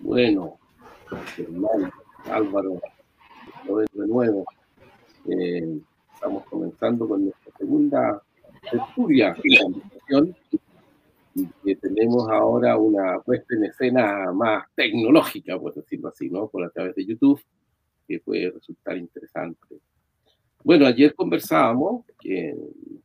Bueno, Germán, Álvaro, de nuevo. Eh, estamos comenzando con nuestra segunda tertulia y que tenemos ahora una puesta en escena más tecnológica, por decirlo así, ¿no? Por a través de YouTube, que puede resultar interesante. Bueno, ayer conversábamos, que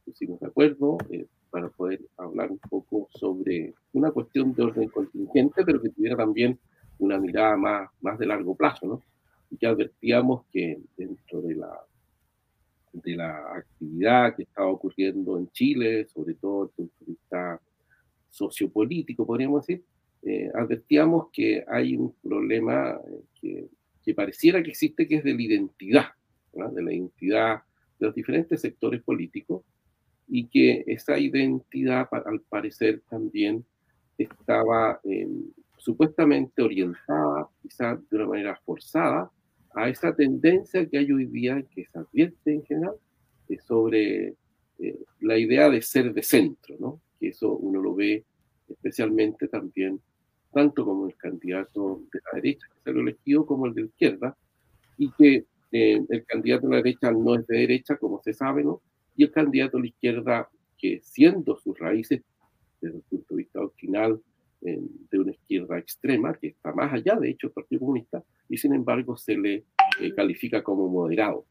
pusimos de acuerdo eh, para poder hablar un poco sobre una cuestión de orden contingente, pero que tuviera también una mirada más, más de largo plazo, ¿no? Y ya advertíamos que dentro de la, de la actividad que estaba ocurriendo en Chile, sobre todo desde el punto de vista sociopolítico, podríamos decir, eh, advertíamos que hay un problema eh, que, que, pareciera que existe, que es de la identidad, de la identidad de los diferentes sectores políticos, y que esa identidad, al parecer, también estaba eh, supuestamente orientada, quizás de una manera forzada, a esa tendencia que hay hoy día, que se advierte en general, sobre eh, la idea de ser de centro, ¿no? Que eso uno lo ve especialmente también, tanto como el candidato de la derecha que se lo elegido, como el de izquierda, y que eh, el candidato de la derecha no es de derecha, como se sabe, ¿no? Y el candidato de la izquierda, que siendo sus raíces, desde el punto de vista doctrinal, de una izquierda extrema, que está más allá, de hecho, del Partido Comunista, y sin embargo se le eh, califica como moderado.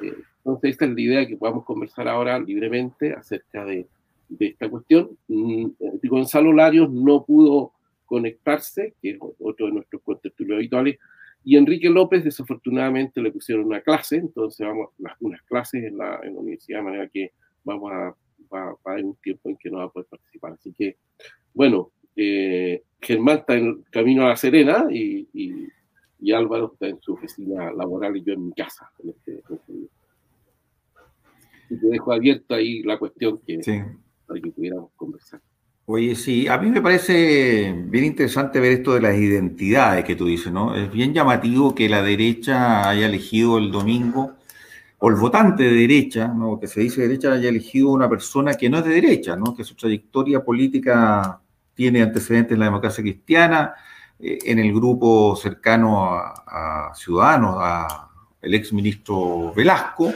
Eh, entonces, esta es la idea que podamos conversar ahora libremente acerca de, de esta cuestión. Mm, eh, Gonzalo Larios no pudo conectarse, que es otro de nuestros contertulios habituales, y Enrique López desafortunadamente le pusieron una clase, entonces vamos unas clases en la, en la universidad, de manera que vamos a, va, va a haber un tiempo en que no va a poder participar. Así que, bueno, eh, Germán está en camino a La Serena y, y, Álvaro está en su oficina laboral y yo en mi casa. Este, y te dejo abierto ahí la cuestión que, para que pudiéramos conversar. Oye, sí, a mí me parece bien interesante ver esto de las identidades que tú dices, ¿no? Es bien llamativo que la derecha haya elegido el domingo, o el votante de derecha, ¿no? Que se dice derecha haya elegido una persona que no es de derecha, ¿no? Que su trayectoria política tiene antecedentes en la democracia cristiana, eh, en el grupo cercano a, Ciudadanos, a el ex ministro Velasco,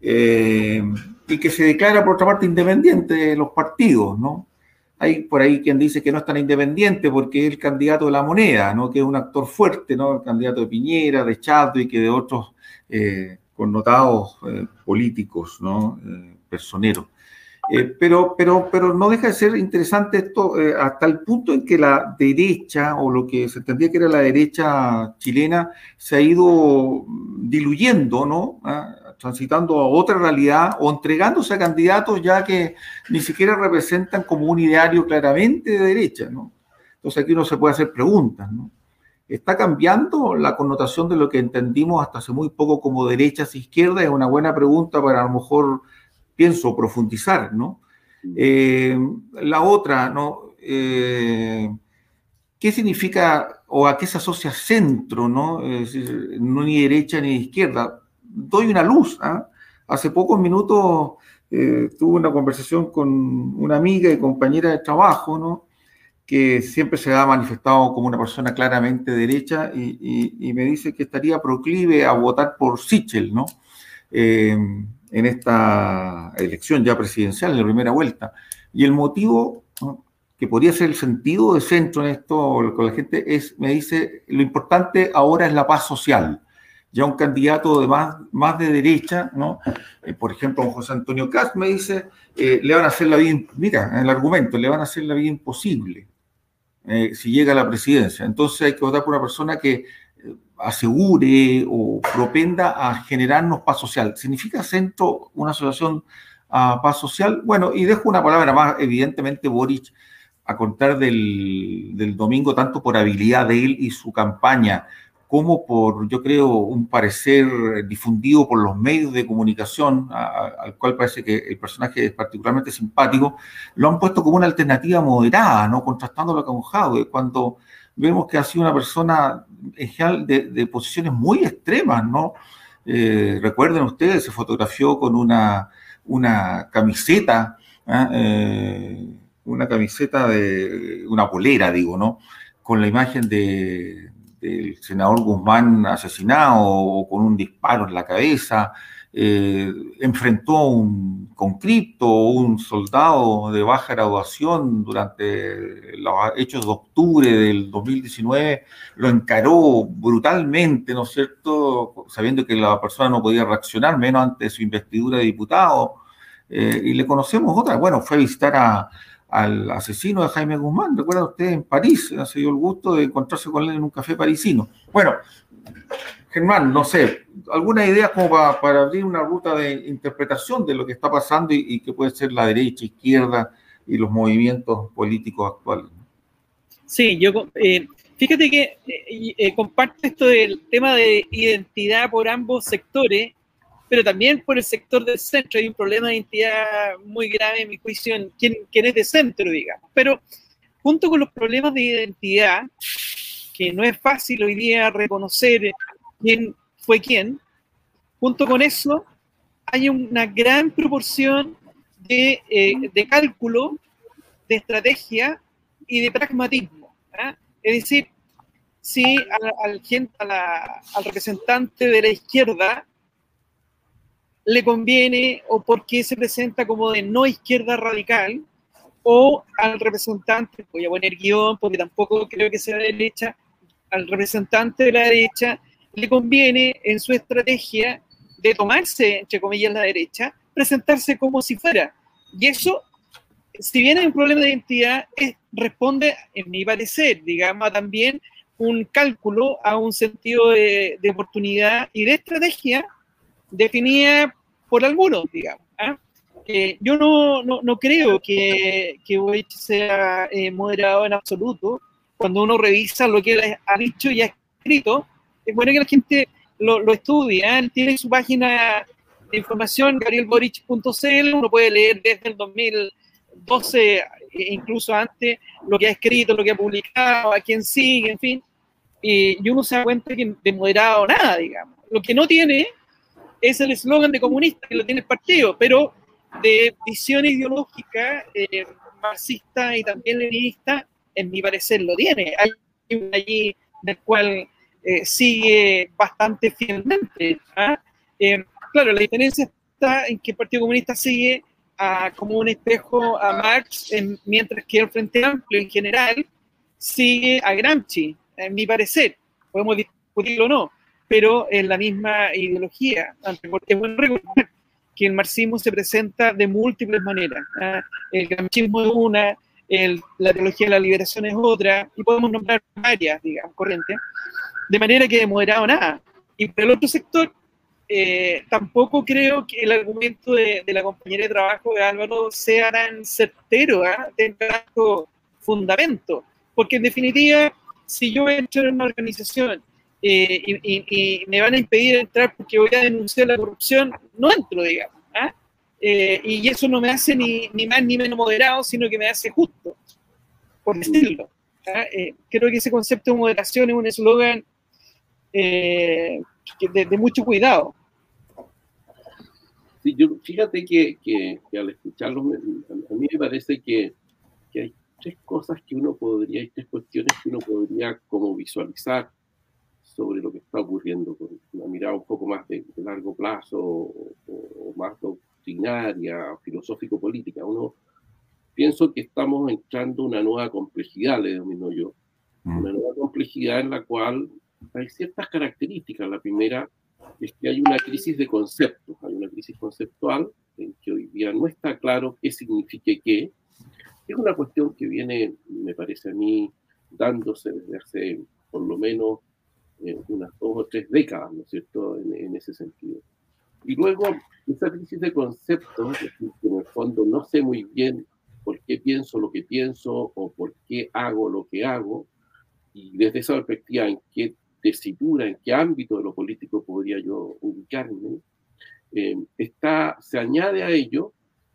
eh, y que se declara por otra parte independiente de los partidos, ¿no? Hay por ahí quien dice que no es tan independiente porque es el candidato de la moneda, ¿no? Que es un actor fuerte, ¿no? El candidato de Piñera, de y que de otros eh, connotados políticos, ¿no? personeros. Eh, pero, pero, pero no deja de ser interesante esto eh, hasta el punto en que la derecha, o lo que se entendía que era la derecha chilena, se ha ido diluyendo, ¿no? Ah, transitando a otra realidad o entregándose a candidatos ya que ni siquiera representan como un ideario claramente de derecha, ¿no? Entonces aquí uno se puede hacer preguntas, ¿no? ¿Está cambiando la connotación de lo que entendimos hasta hace muy poco como derechas e izquierdas? Es una buena pregunta para a lo mejor pienso profundizar, ¿no? Eh, la otra, ¿no? Eh, ¿Qué significa o a qué se asocia centro, ¿no? no ni derecha ni izquierda. Doy una luz. ¿ah? Hace pocos minutos eh, tuve una conversación con una amiga y compañera de trabajo, ¿no? que siempre se ha manifestado como una persona claramente derecha y, me dice que estaría proclive a votar por Sichel, ¿no? En esta elección ya presidencial, en la primera vuelta. Y el motivo que podría ser el sentido de centro en esto con la gente es, me dice, lo importante ahora es la paz social. Ya un candidato más, más de derecha, ¿no? Eh, por ejemplo, José Antonio Cast me dice, eh, le van a hacer la vida, mira, el argumento, le van a hacer la vida imposible eh, si llega a la presidencia. Entonces hay que votar por una persona que asegure o propenda a generarnos paz social. ¿Significa centro una asociación a paz social? Bueno, y dejo una palabra más, evidentemente Boric, a contar del, del domingo, tanto por habilidad de él y su campaña, como por, yo creo, un parecer difundido por los medios de comunicación, al cual parece que el personaje es particularmente simpático, lo han puesto como una alternativa moderada, ¿no? Contrastándolo con Jadwe, cuando vemos que ha sido una persona en general de, posiciones muy extremas, ¿no? Eh, recuerden ustedes, se fotografió con una, una camiseta, ¿ah? eh, una camiseta de una polera, digo, ¿no? con la imagen de, del senador Guzmán asesinado o con un disparo en la cabeza, eh, enfrentó un conscripto o un soldado de baja graduación durante los hechos de octubre del 2019, lo encaró brutalmente, ¿no es cierto?, sabiendo que la persona no podía reaccionar, menos ante su investidura de diputado. Eh, y le conocemos otra, bueno, fue a visitar al asesino de Jaime Guzmán, recuerda usted, en París, se dio el gusto de encontrarse con él en un café parisino. Bueno, Germán, no sé, ¿alguna idea como para, abrir una ruta de interpretación de lo que está pasando y, que puede ser la derecha, izquierda y los movimientos políticos actuales? Sí, yo eh, fíjate que eh, eh, comparto esto del tema de identidad por ambos sectores, pero también por el sector del centro. Hay un problema de identidad muy grave, en mi juicio, en quién es de centro, digamos. Pero junto con los problemas de identidad, que no es fácil hoy día reconocer quién fue quién. Junto con eso, hay una gran proporción de, eh, cálculo, de estrategia y de pragmatismo. ¿ah? Es decir, si al, al representante de la izquierda le conviene o porque se presenta como de no izquierda radical, o al representante, voy a poner guion porque tampoco creo que sea de derecha, al representante de la derecha le conviene en su estrategia de tomarse, entre comillas, la derecha, presentarse como si fuera. Y eso, si bien hay un problema de identidad, responde, en mi parecer, digamos, también un cálculo a un sentido de, oportunidad y de estrategia definida por algunos, digamos. ¿ah? yo no, no, creo que, que sea eh, moderado en absoluto. Cuando uno revisa lo que él ha dicho y ha escrito, es bueno que la gente lo, lo estudie. ¿eh? Tiene su página de información, gabrielborich.cl, uno puede leer desde el 2012, e incluso antes, lo que ha escrito, lo que ha publicado, a quién sigue, en fin. Y, uno se da cuenta que de moderado nada, digamos. Lo que no tiene es el eslogan de comunista, que lo tiene el partido, pero de visión ideológica eh, marxista y también leninista, en mi parecer lo tiene. Hay un allí del cual eh, sigue bastante fielmente. ¿ah? Eh, claro, la diferencia está en que el Partido Comunista sigue como un espejo a Marx, mientras que el Frente Amplio en general sigue a Gramsci, en mi parecer. Podemos discutirlo o no, pero en la misma ideología. Es bueno recordar que el marxismo se presenta de múltiples maneras. ¿ah? El gramscismo es una, la teología de la liberación es otra, y podemos nombrar varias, digamos, corrientes de manera que de moderado nada. Y por el otro sector, eh, tampoco creo que el argumento de, la compañera de trabajo de Álvaro sea tan certero, ¿eh? tenga fundamento, porque en definitiva, si yo entro en una organización eh, y, me van a impedir entrar porque voy a denunciar la corrupción, no entro, digamos. Eh, y eso no me hace ni, ni, más ni menos moderado, sino que me hace justo, por decirlo. ¿ah? creo que ese concepto de moderación es un eslogan eh, de, mucho cuidado. Sí, yo, fíjate que, que, al escucharlo, a mí me parece que, que, hay tres cosas que uno podría, hay tres cuestiones que uno podría como visualizar sobre lo que está ocurriendo, con una mirada un poco más de, largo plazo o, más doctrinaria, filosófico-política. Uno pienso que estamos entrando una nueva complejidad, le domino yo, mm. una nueva complejidad en la cual hay ciertas características. La primera es que hay una crisis de conceptos, hay una crisis conceptual en que hoy día no está claro qué signifique qué. Es una cuestión que viene, me parece a mí, dándose desde hace por lo menos eh, unas dos o tres décadas, ¿no es cierto?, en, ese sentido. Y luego, esa crisis de conceptos, que en el fondo no sé muy bien por qué pienso lo que pienso o por qué hago lo que hago, y desde esa perspectiva, en qué tesitura, en qué ámbito de lo político podría yo ubicarme, eh, está, se añade a ello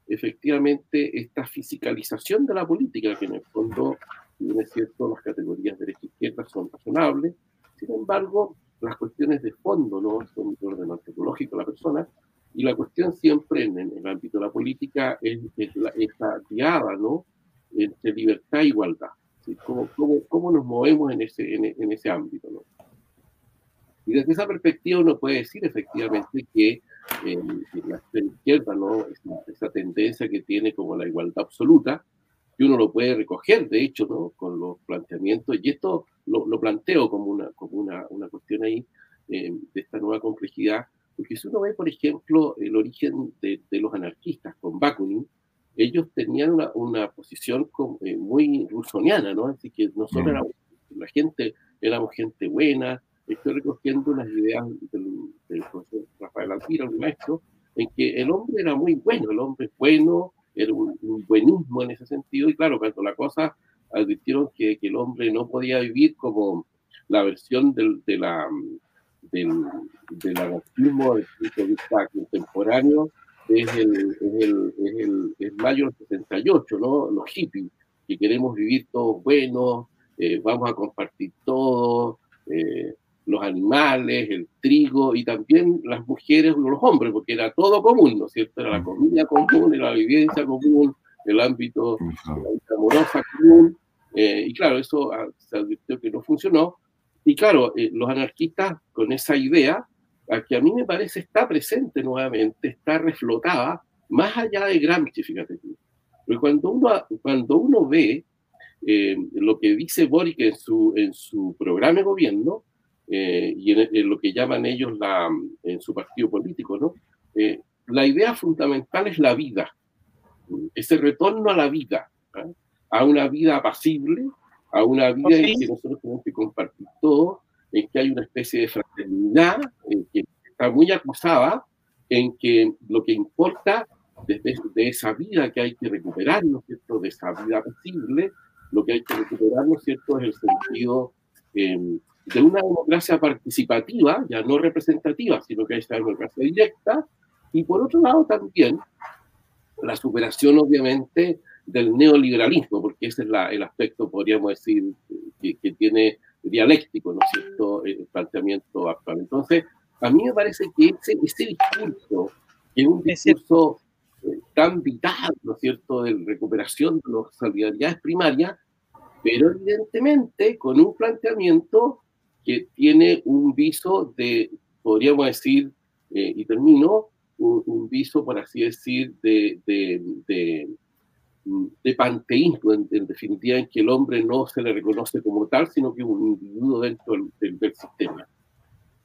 efectivamente esta fisicalización de la política, que en el fondo, si bien es cierto, las categorías derecha e izquierda son razonables, sin embargo, las cuestiones de fondo no son de orden antropológico de la persona, y la cuestión siempre en, el ámbito de la política es, es la, esa guiada ¿no? entre libertad e igualdad. ¿Cómo, cómo, nos movemos en ese, en, ese ámbito? ¿no? Y desde esa perspectiva uno puede decir efectivamente que la izquierda, ¿no? esa, tendencia que tiene como la igualdad absoluta, que uno lo puede recoger, de hecho, ¿no? con los planteamientos, y esto lo, lo planteo como una, como una, una cuestión ahí eh, de esta nueva complejidad, porque si uno ve, por ejemplo, el origen de, de los anarquistas con Bakunin, ellos tenían una, una posición eh, muy rusoniana, ¿no? Así que nosotros mm. éramos, la gente, éramos gente buena, estoy recogiendo unas ideas del, profesor Rafael Alpira, un maestro, en que el hombre era muy bueno, el hombre es bueno, era un, buenismo en ese sentido, y claro, cuando la cosa advirtieron que, el hombre no podía vivir como la versión del, de la, del, del anarquismo del punto de vista contemporáneo, es el, es el, es el, es mayo del 68, ¿no? Los hippies, que queremos vivir todos buenos, eh, vamos a compartir todo, eh, los animales, el trigo y también las mujeres o los hombres, porque era todo común, ¿no es cierto? Era la comida común, era la vivencia común, el ámbito amorosa común. Eh, y claro, eso ah, se advirtió que no funcionó. Y claro, eh, los anarquistas con esa idea, a que a mí me parece está presente nuevamente, está reflotada, más allá de Gramsci, fíjate tú. Porque cuando uno, cuando uno ve eh, lo que dice Boric en su, en su programa de gobierno, eh, y en, lo que llaman ellos la, en su partido político, ¿no? Eh, la idea fundamental es la vida, ese retorno a la vida, ¿ah? a una vida apacible, a una vida en que nosotros tenemos que compartir todo, en que hay una especie de fraternidad, en que está muy acusada, en que lo que importa desde de esa vida que hay que recuperar, ¿no es cierto?, de esa vida apacible, lo que hay que recuperar, ¿no es cierto?, es el sentido eh, de una democracia participativa, ya no representativa, sino que hay esta democracia directa, y por otro lado también la superación obviamente del neoliberalismo, porque ese es el aspecto, podríamos decir, que, tiene dialéctico, ¿no es cierto?, el planteamiento actual. Entonces, a mí me parece que ese, ese discurso, que es un discurso eh, tan vital, ¿no es cierto?, de recuperación de las solidaridades primarias, pero evidentemente con un planteamiento que tiene un viso de, podríamos decir, eh, y termino, un, viso, por así decir, de, de, de, de panteísmo, en, definitiva, en que el hombre no se le reconoce como tal, sino que es un individuo dentro del, del, sistema.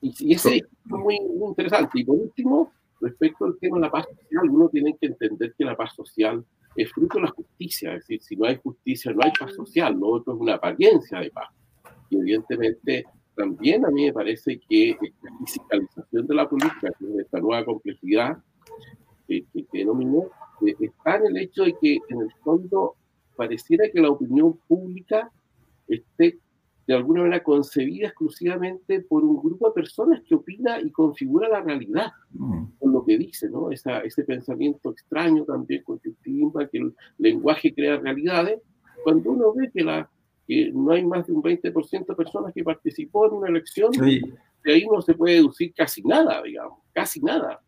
Y, y ese es muy, muy interesante. Y por último, respecto al tema de la paz social, uno tiene que entender que la paz social es fruto de la justicia, es decir, si no hay justicia, no hay paz social, lo otro es una apariencia de paz. Y evidentemente también a mí me parece que esta fiscalización de la política, esta nueva complejidad que, que, denominó, eh, está en el hecho de que en el fondo pareciera que la opinión pública esté de alguna manera concebida exclusivamente por un grupo de personas que opina y configura la realidad mm. con lo que dice, ¿no? Esa, ese pensamiento extraño también con que el lenguaje crea realidades, cuando uno ve que la, que no hay más de un 20% de personas que participó en una elección, de ahí no se puede deducir casi nada, digamos, casi nada.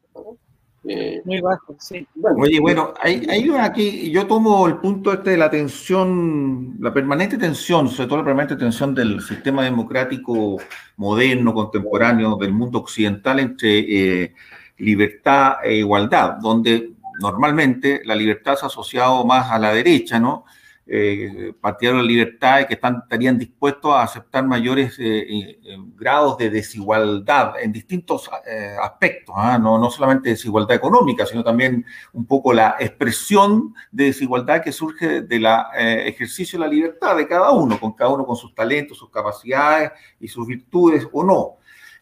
Eh, Muy bajo, sí. Oye, bueno, hay, hay aquí, yo tomo el punto este de la tensión, la permanente tensión, sobre todo la permanente tensión del sistema democrático moderno, contemporáneo, del mundo occidental entre eh, libertad e igualdad, donde normalmente la libertad se ha asociado más a la derecha, ¿no? Eh, partidarios de la libertad y que estarían dispuestos a aceptar mayores eh, eh, grados de desigualdad en distintos eh, aspectos, ¿ah? no, no solamente desigualdad económica, sino también un poco la expresión de desigualdad que surge del ejercicio de la libertad de cada uno, con cada uno con sus talentos, sus capacidades y sus virtudes o no.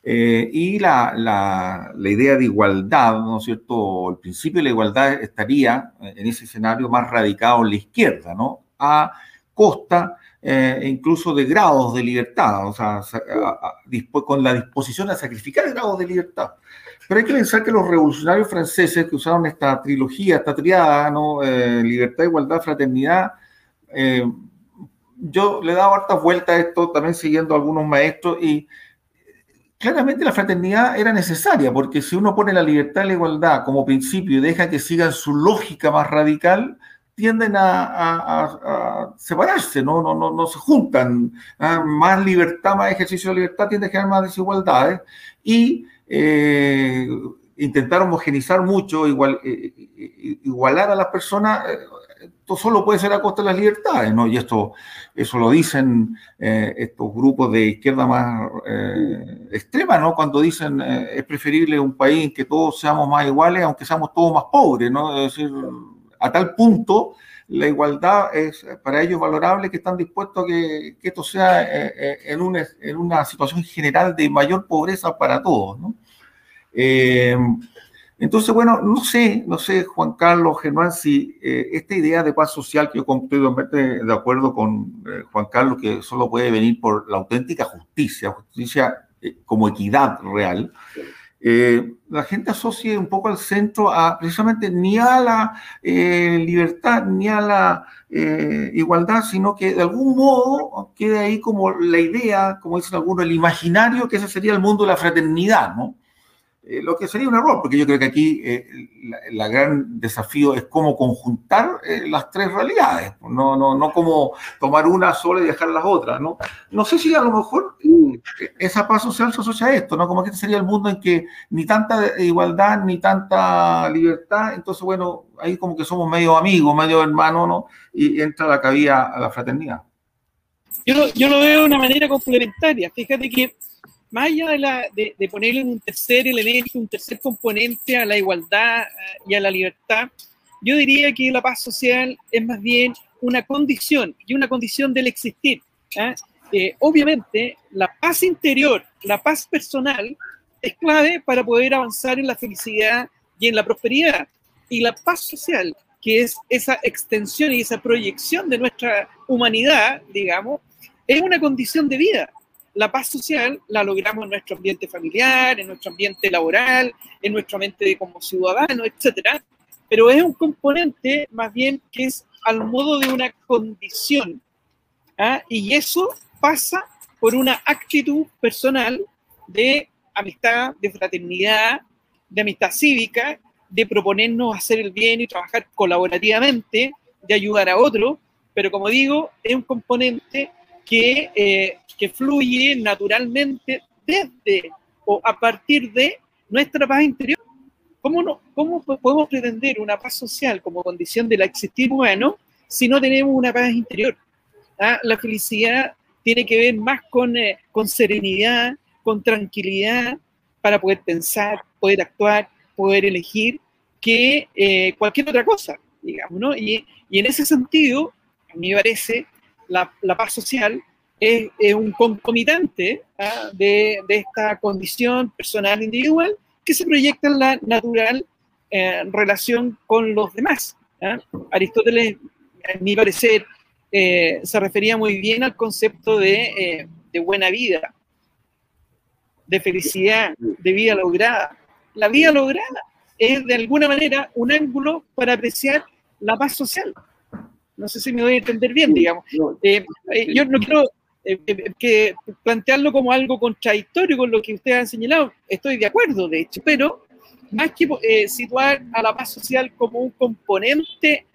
y la, la, la, idea de igualdad, ¿no es cierto? El principio de la igualdad estaría en ese escenario más radicado en la izquierda, ¿no? A costa eh, incluso de grados de libertad, o sea, con la disposición a sacrificar grados de libertad. Pero hay que pensar que los revolucionarios franceses que usaron esta trilogía, esta triada, ¿no? Eh, libertad, igualdad, fraternidad, eh, yo le he dado hartas vueltas a esto, también siguiendo a algunos maestros, y claramente la fraternidad era necesaria, porque si uno pone la libertad y la igualdad como principio y deja que sigan su lógica más radical, tienden a, separarse, ¿no? No, no, no se juntan. ¿ah? Más libertad, más ejercicio de libertad tiende a generar más desigualdades y eh, intentar homogenizar mucho, igual, eh, eh, igualar a las personas, esto solo puede ser a costa de las libertades, ¿no? Y esto, eso lo dicen estos grupos de izquierda más extrema, ¿no? Cuando dicen es preferible un país en que todos seamos más iguales, aunque seamos todos más pobres, ¿no? Es decir, a tal punto la igualdad es para ellos valorable que están dispuestos a que, esto sea eh, eh, en, una, situación general de mayor pobreza para todos. Eh, entonces, bueno, no sé, no sé, Juan Carlos, Germán, si esta idea de paz social, que yo estoy de acuerdo con Juan Carlos, que solo puede venir por la auténtica justicia, justicia como equidad real, eh, la gente asocie un poco al centro a precisamente ni a la eh, libertad ni a la eh, igualdad, sino que de algún modo quede ahí como la idea, como dicen algunos, el imaginario que ese sería el mundo de la fraternidad, ¿no? Eh, lo que sería un error, porque yo creo que aquí eh, el gran desafío es cómo conjuntar eh, las tres realidades, no, no, no como tomar una sola y dejar las otras. ¿no? no sé si a lo mejor esa paz social se asocia a esto, ¿no? como que este sería el mundo en que ni tanta igualdad ni tanta libertad, entonces bueno, ahí como que somos medio amigos, medio hermanos, ¿no? y entra la cabida a la fraternidad. Yo yo lo veo de una manera complementaria. Fíjate que más allá de, la, de, ponerle un tercer elemento, un tercer componente a la igualdad eh, y a la libertad, yo diría que la paz social es más bien una condición y una condición del existir. ¿eh? Eh, obviamente, la paz interior, la paz personal, es clave para poder avanzar en la felicidad y en la prosperidad. Y la paz social, que es esa extensión y esa proyección de nuestra humanidad, digamos, es una condición de vida la paz social la logramos en nuestro ambiente familiar, en nuestro ambiente laboral, en nuestro ambiente como ciudadano, etc. Pero es un componente más bien que es al modo de una condición. ¿ah? Y eso pasa por una actitud personal de amistad, de fraternidad, de amistad cívica, de proponernos hacer el bien y trabajar colaborativamente, de ayudar a otros, pero como digo, es un componente que, eh, que fluye naturalmente desde o a partir de nuestra paz interior. ¿Cómo, no, ¿Cómo podemos pretender una paz social como condición del existir humano si no tenemos una paz interior? ¿Ah? La felicidad tiene que ver más con, eh, con serenidad, con tranquilidad, para poder pensar, poder actuar, poder elegir, que eh, cualquier otra cosa, digamos, ¿no? Y, y, en ese sentido, a mí me parece la, paz social es, un concomitante ¿ah? de, esta condición personal individual que se proyecta en la natural eh, relación con los demás. ¿ah? Aristóteles, en mi parecer, eh, se refería muy bien al concepto eh, de buena vida, de felicidad, de vida lograda. La vida lograda es de alguna manera un ángulo para apreciar la paz social. No sé si me voy a entender bien, digamos. Eh, eh, yo no quiero eh, que plantearlo como algo contradictorio con lo que ustedes han señalado. Estoy de acuerdo, de hecho, pero más que situar a la paz social como un componente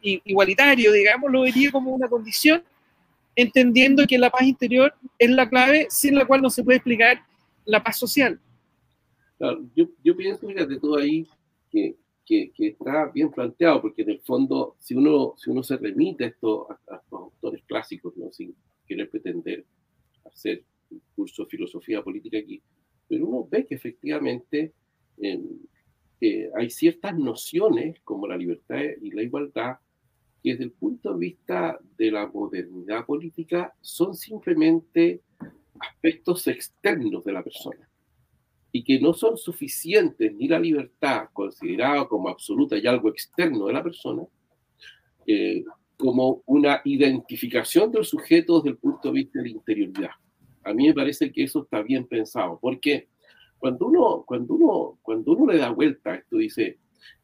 igualitario, digamos, lo vería como una condición, entendiendo que la paz interior es la clave sin la cual no se puede explicar la paz social. yo, yo pienso, de todo ahí, que que, está bien planteado, porque en el fondo, si uno, si uno se remite a, estos, autores clásicos, ¿no? sin querer pretender hacer un curso de filosofía política aquí, pero uno ve que efectivamente eh, hay ciertas nociones como la libertad y la igualdad que desde el punto de vista de la modernidad política son simplemente aspectos externos de la persona y que no son suficientes ni la libertad considerada como absoluta y algo externo de la persona, eh, como una identificación del sujeto desde el punto de vista de la interioridad. A mí me parece que eso está bien pensado, porque cuando uno, cuando uno, cuando uno le da vuelta esto, dice,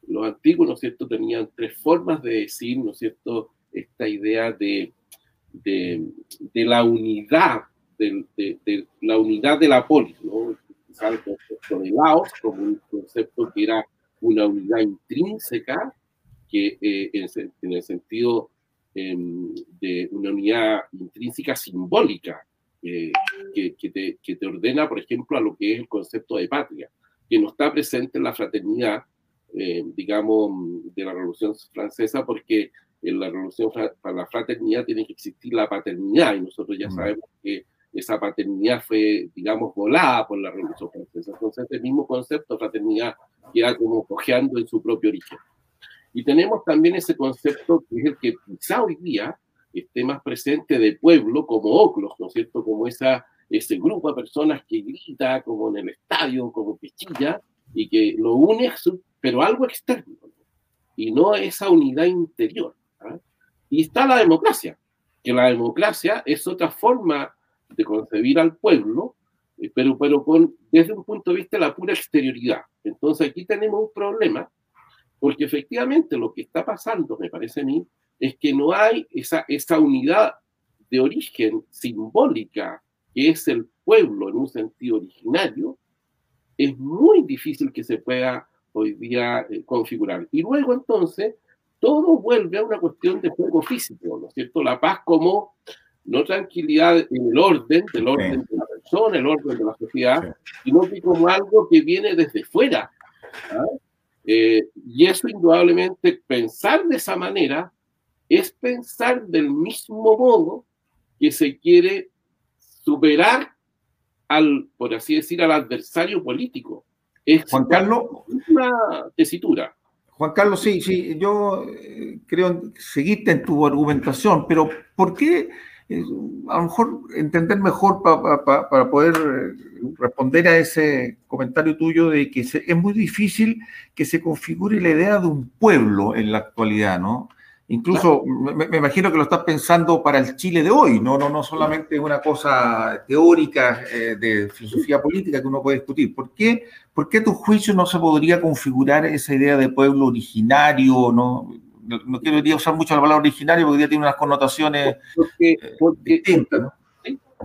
los antiguos, ¿no es cierto?, tenían tres formas de decir, ¿no es cierto?, esta idea de, de, de la unidad, de, de, la unidad de la polis, ¿no? El concepto de Laos como un concepto que era una unidad intrínseca que eh, en, el sentido em, de una unidad intrínseca simbólica, que, que, te, que, te, ordena, por ejemplo, a lo que es el concepto de patria, que no está presente en la fraternidad, digamos, de la Revolución Francesa, porque en la Revolución para la Fraternidad tiene que existir la paternidad, y nosotros ya mm. sabemos que esa paternidad fue, digamos, volada por la Revolución Francesa. Entonces, el mismo concepto de fraternidad queda como cojeando en su propio origen. Y tenemos también ese concepto que es el que quizá hoy día esté más presente de pueblo, como Oclos, ¿no es cierto? Como esa, ese grupo de personas que grita, como en el estadio, como que chilla, y que lo une, pero algo externo, y no esa unidad interior. ¿ah? Y está la democracia, que la democracia es otra forma de concebir al pueblo, eh, pero, pero con, desde un punto de vista de la pura exterioridad. Entonces aquí tenemos un problema, porque efectivamente lo que está pasando, me parece a mí, es que no hay esa, esa unidad de origen simbólica que es el pueblo en un sentido originario, es muy difícil que se pueda hoy día eh, configurar. Y luego entonces todo vuelve a una cuestión de juego físico, ¿no es cierto? La paz como no tranquilidad en el orden, del orden de la persona, el orden de la sociedad, sino que como algo que viene desde fuera. ¿ah? Eh, y eso indudablemente, pensar de esa manera es pensar del mismo modo que se quiere superar al, por así decir, al adversario político. Es Juan Carlos, una tesitura. Juan Carlos, sí, sí, yo eh, creo seguiste en tu argumentación, pero ¿por qué a lo mejor entender mejor para poder eh, responder a ese comentario tuyo de que es muy difícil que se configure la idea de un pueblo en la actualidad, ¿no? Incluso me, imagino que lo estás pensando para el Chile de hoy, no, no, no solamente una cosa teórica eh, de filosofía política que uno puede discutir. ¿Por qué, ¿Por qué tu juicio no se podría configurar esa idea de pueblo originario, no? No, quiero usar mucho la palabra originario porque ya tiene unas connotaciones porque, eh, distintas. ¿no?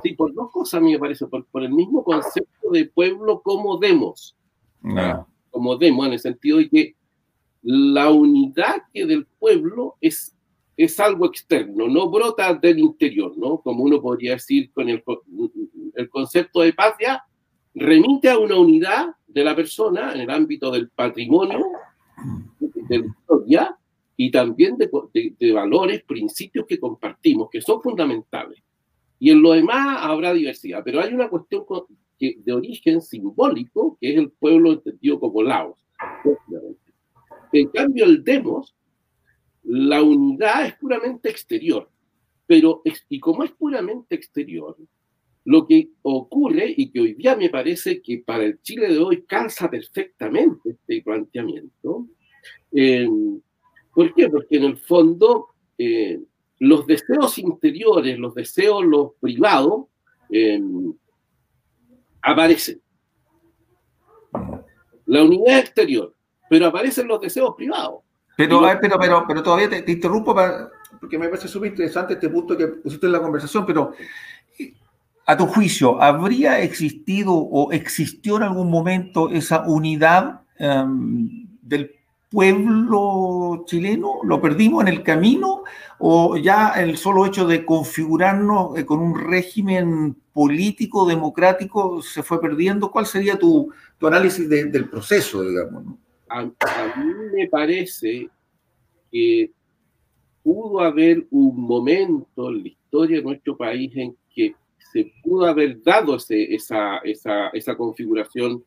Sí, por dos cosas a mí me parece, por, el mismo concepto de pueblo como demos, ah. como demos, en el sentido de que la unidad que del pueblo es, es algo externo, no brota del interior, ¿no? Como uno podría decir con el, el concepto de patria, remite a una unidad de la persona en el ámbito del patrimonio, de la historia, y también de, valores, principios que compartimos, que son fundamentales. Y en lo demás habrá diversidad, pero hay una cuestión de origen simbólico, que es el pueblo entendido como Laos. En cambio, el demos, la unidad es puramente exterior, pero y como es puramente exterior, lo que ocurre y que hoy día me parece que para el Chile de hoy calza perfectamente este planteamiento, eh, ¿Por qué? Porque en el fondo eh, los deseos interiores, los deseos los privados, eh, aparecen. La unidad exterior, pero aparecen los deseos privados. Pero, pero, pero, pero todavía te, interrumpo porque me parece súper interesante este punto que pusiste en la conversación, pero eh, a tu juicio, ¿habría existido o existió en algún momento esa unidad em, del pueblo chileno? ¿Lo perdimos en el camino? ¿O ya el solo hecho de configurarnos eh, con un régimen político, democrático, se fue perdiendo? ¿Cuál sería tu, análisis del proceso, digamos? A, mí me parece que pudo haber un momento en la historia de nuestro país en que se pudo haber dado esa, esa, configuración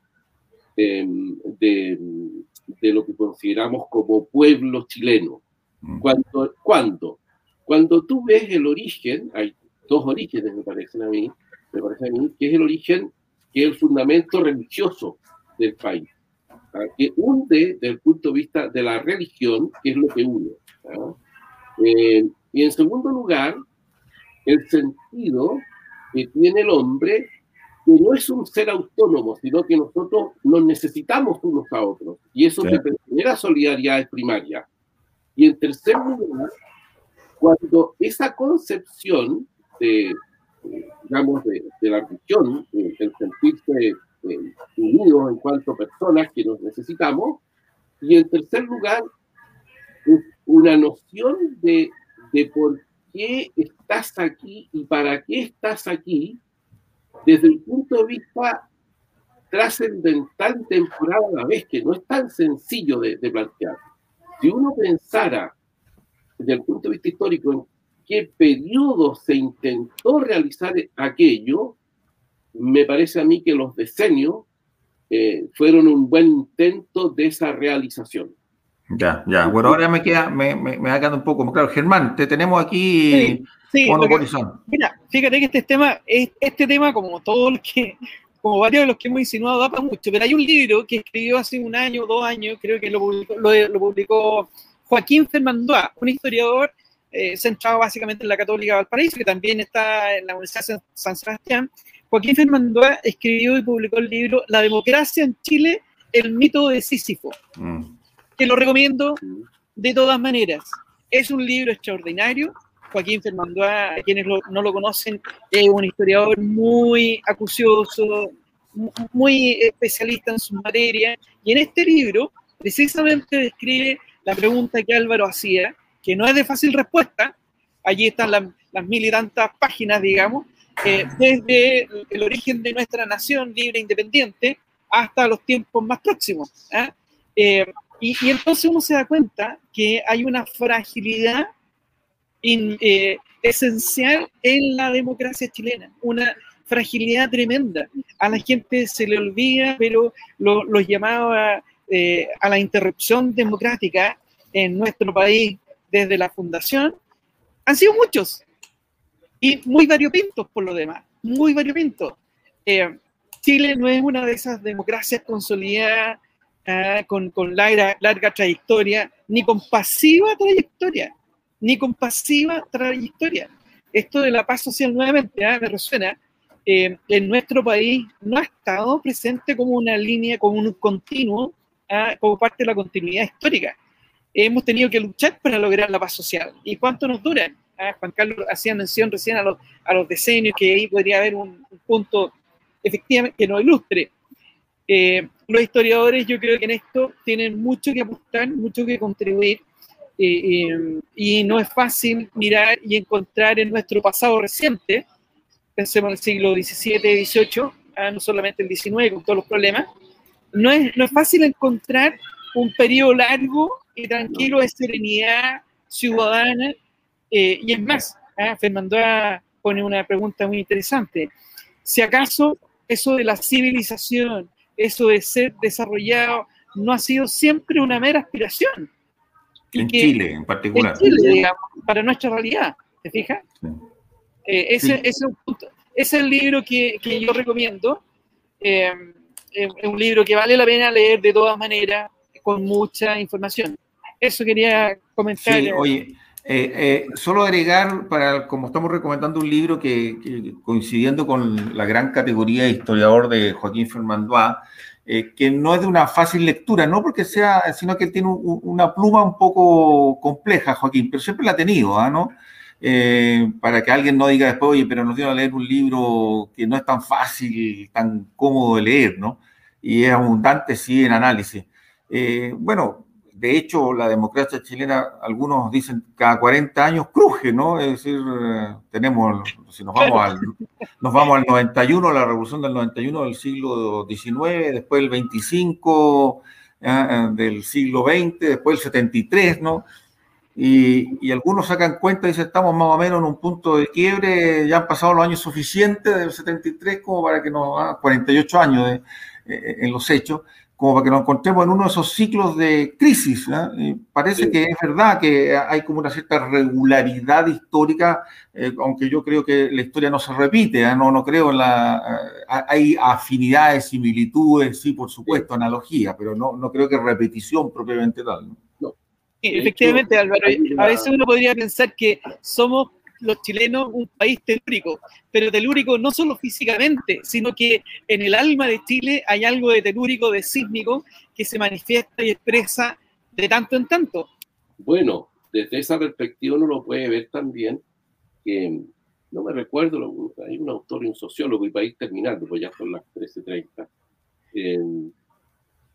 em, de, de lo que consideramos como pueblo chileno. Mm. Cuando, ¿Cuándo? Cuando tú ves el origen, hay dos orígenes, me parecen a mí, me parece a mí, que es el origen, que es el fundamento religioso del país, que hunde desde el punto de vista de la religión, que es lo que une. Eh, y en segundo lugar, el sentido que tiene el hombre que no es un ser autónomo, sino que nosotros nos necesitamos unos a otros. Y eso se genera solidaridad primaria. Y en tercer lugar, cuando esa concepción de, digamos, de, la religión, el sentirse eh, unidos en cuanto a personas que nos necesitamos, y en tercer lugar, una noción de, de por qué estás aquí y para qué estás aquí desde el punto de vista trascendental temporal a la vez, que no es tan sencillo de, de, plantear. Si uno pensara desde el punto de vista histórico en qué periodo se intentó realizar aquello, me parece a mí que los decenios eh, fueron un buen intento de esa realización. Ya, ya. Bueno, ahora me queda, me, me, me va quedando un poco más claro. Germán, te tenemos aquí sí, sí, Mira, fíjate que este tema, este tema, como todos los que, como varios de los que hemos insinuado, da para mucho, pero hay un libro que escribió hace un año, dos años, creo que lo publicó, lo, lo publicó Joaquín Fernandoa, un historiador eh, centrado básicamente en la Católica de Valparaíso, que también está en la Universidad de San Sebastián. Joaquín Fernandoa escribió y publicó el libro La democracia en Chile, el mito de Sísifo. Mm que lo recomiendo de todas maneras. Es un libro extraordinario. Joaquín Fernando, quienes no lo conocen, es un historiador muy acucioso, muy especialista en su materia. Y en este libro, precisamente describe la pregunta que Álvaro hacía, que no es de fácil respuesta. Allí están las, mil y tantas páginas, digamos, eh, desde el origen de nuestra nación libre e independiente hasta los tiempos más próximos. ¿ah? Eh, y, entonces uno se da cuenta que hay una fragilidad eh, esencial en la democracia chilena, una fragilidad tremenda. A la gente se le olvida, pero los lo llamaba eh, a la interrupción democrática en nuestro país desde la fundación han sido muchos y muy variopintos por lo demás, muy variopintos. Eh, Chile no es una de esas democracias consolidadas Ah, con, con larga, larga trayectoria, ni con pasiva trayectoria, ni con pasiva trayectoria. Esto de la paz social nuevamente, ¿eh? me resuena, eh, en nuestro país no ha estado presente como una línea, como un continuo, ¿eh? como parte de la continuidad histórica. Hemos tenido que luchar para lograr la paz social. ¿Y cuánto nos dura? Juan Carlos hacía mención recién a los, a los decenios, que ahí podría haber un, un punto efectivamente que nos ilustre. Eh, los historiadores yo creo que en esto tienen mucho que apostar, mucho que contribuir eh, eh, y no es fácil mirar y encontrar en nuestro pasado reciente, pensemos en el siglo XVII, XVIII, ah, no solamente el XIX con todos los problemas, no es, no es fácil encontrar un periodo largo y tranquilo de serenidad ciudadana y es más, ah, Fernando pone una pregunta muy interesante, si acaso eso de la civilización, eso de ser desarrollado no ha sido siempre una mera aspiración. En Chile, en particular. En Chile, digamos, para nuestra realidad, ¿te fijas? Eh, ese, es es el libro que, que yo recomiendo. Eh, es un libro que vale la pena leer de todas maneras, con mucha información. Eso quería comentar. Sí, oye, eh, eh, solo agregar, para como estamos recomendando un libro que, coincidiendo con la gran categoría de historiador de Joaquín Fernandois, eh, que no es de una fácil lectura, no porque sea, sino que tiene una pluma un poco compleja, Joaquín, pero siempre la ha tenido, ¿ah, ¿no? para que alguien no diga después, oye, pero nos dio a leer un libro que no es tan fácil, tan cómodo de leer, ¿no? Y es abundante, sí, en análisis. bueno, de hecho, la democracia chilena, algunos dicen cada 40 años cruje, ¿no? Es decir, eh, tenemos, si nos vamos al, nos vamos al 91, la revolución del 91 del siglo XIX, después el 25 eh, del siglo XX, después el 73, ¿no? Y, algunos sacan cuenta y dicen, estamos más o menos en un punto de quiebre, ya han pasado los años suficientes del 73 como para que nos, ah, 48 años de, eh, en los hechos, como para que nos encontremos en uno de esos ciclos de crisis. parece que es verdad que hay como una cierta regularidad histórica, eh, aunque yo creo que la historia no se repite, ¿eh? no, no creo en la... Eh, hay afinidades, similitudes, sí, por supuesto, analogía, pero no, no creo que repetición propiamente tal. ¿no? efectivamente, Álvaro, a veces uno podría pensar que somos los chilenos un país telúrico, pero telúrico no solo físicamente, sino que en el alma de Chile hay algo de telúrico, de sísmico, que se manifiesta y expresa de tanto en tanto. Bueno, desde esa perspectiva uno lo puede ver también que, no me recuerdo, hay un autor y un sociólogo, y país terminando, pues ya son las 13.30, eh,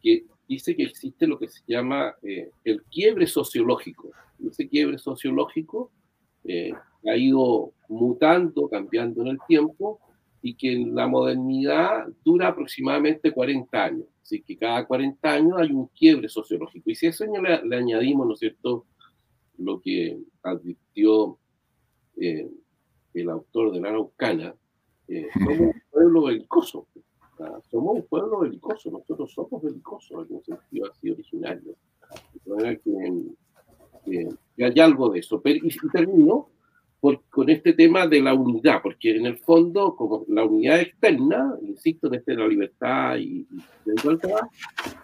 que, dice que existe lo que se llama eh, el quiebre sociológico. Ese quiebre sociológico eh, ha ido mutando, cambiando en el tiempo y que en la modernidad dura aproximadamente 40 años. Así que cada 40 años hay un quiebre sociológico. Y si a eso le, le añadimos, ¿no es cierto?, lo que advirtió eh, el autor de la Araucana, eh, somos un pueblo belicoso. Somos un pueblo belicoso, nosotros somos belicosos en un sentido así originario. De manera que, hay algo de eso. Pero, y, y termino con este tema de la unidad, porque en el fondo, como la unidad externa, insisto en este de la libertad y la igualdad,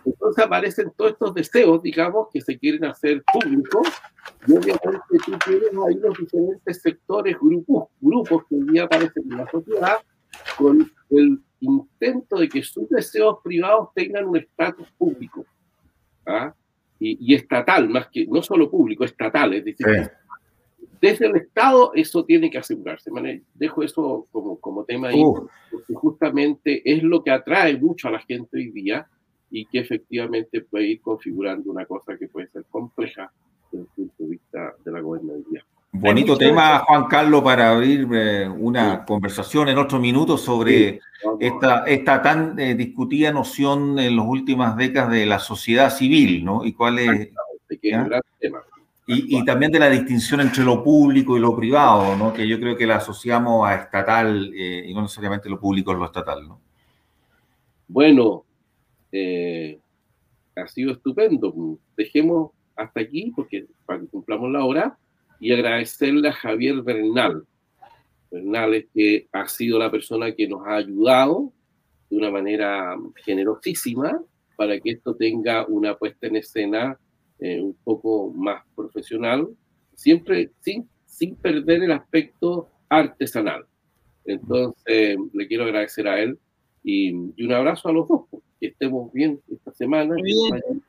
entonces aparecen todos estos deseos, digamos, que se quieren hacer públicos, y obviamente tú tienes ahí los diferentes sectores, grupos, grupos que hoy día aparecen en la sociedad, con el intento de que sus deseos privados tengan un estatus público. ¿ah? Y, y, estatal, más que no solo público, estatal, es decir, sí desde el Estado eso tiene que asegurarse. Dejo eso como, como tema ahí, porque justamente es lo que atrae mucho a la gente hoy día y que efectivamente puede ir configurando una cosa que puede ser compleja desde el punto de vista de la gobernabilidad. Bonito tema, Juan Carlos, para abrir eh, una conversación en otro minuto sobre esta, esta tan eh, discutida noción en las últimas décadas de la sociedad civil, ¿no? Y cuál es... Que es un gran tema. Y, y, también de la distinción entre lo público y lo privado, ¿no? que yo creo que la asociamos a estatal eh, y no necesariamente lo público es lo estatal. ¿no? Bueno, eh, ha sido estupendo. Dejemos hasta aquí porque para que cumplamos la hora y agradecerle a Javier Bernal. Bernal es que ha sido la persona que nos ha ayudado de una manera generosísima para que esto tenga una puesta en escena eh, un poco más profesional, siempre sin, sin perder el aspecto artesanal. Entonces, le quiero agradecer a él y, y un abrazo a los dos, pues, que estemos bien esta semana. Bien.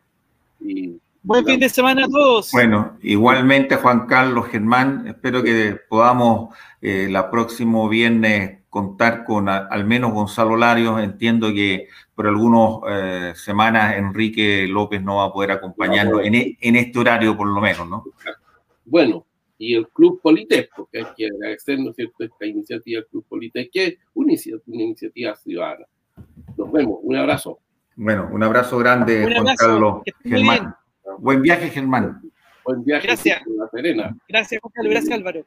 Y, Buen fin de semana a todos. Bueno, igualmente Juan Carlos Germán, espero que podamos eh, la próximo viernes contar con a, al menos Gonzalo Larios. Entiendo que por algunas eh, semanas Enrique López no va a poder acompañarnos no, en, e, en, este horario, por lo menos, ¿no? Bueno, y el Club Politec, porque hay que agradecer, ¿no es cierto?, esta iniciativa del Club Politec, que es una, una iniciativa ciudadana. Nos vemos, un abrazo. Bueno, un abrazo grande, un Juan. Carlos Germán. Buen viaje, Germán. Buen viaje. Gracias. La Serena. Gracias, Juan Carlos. Gracias, Álvaro.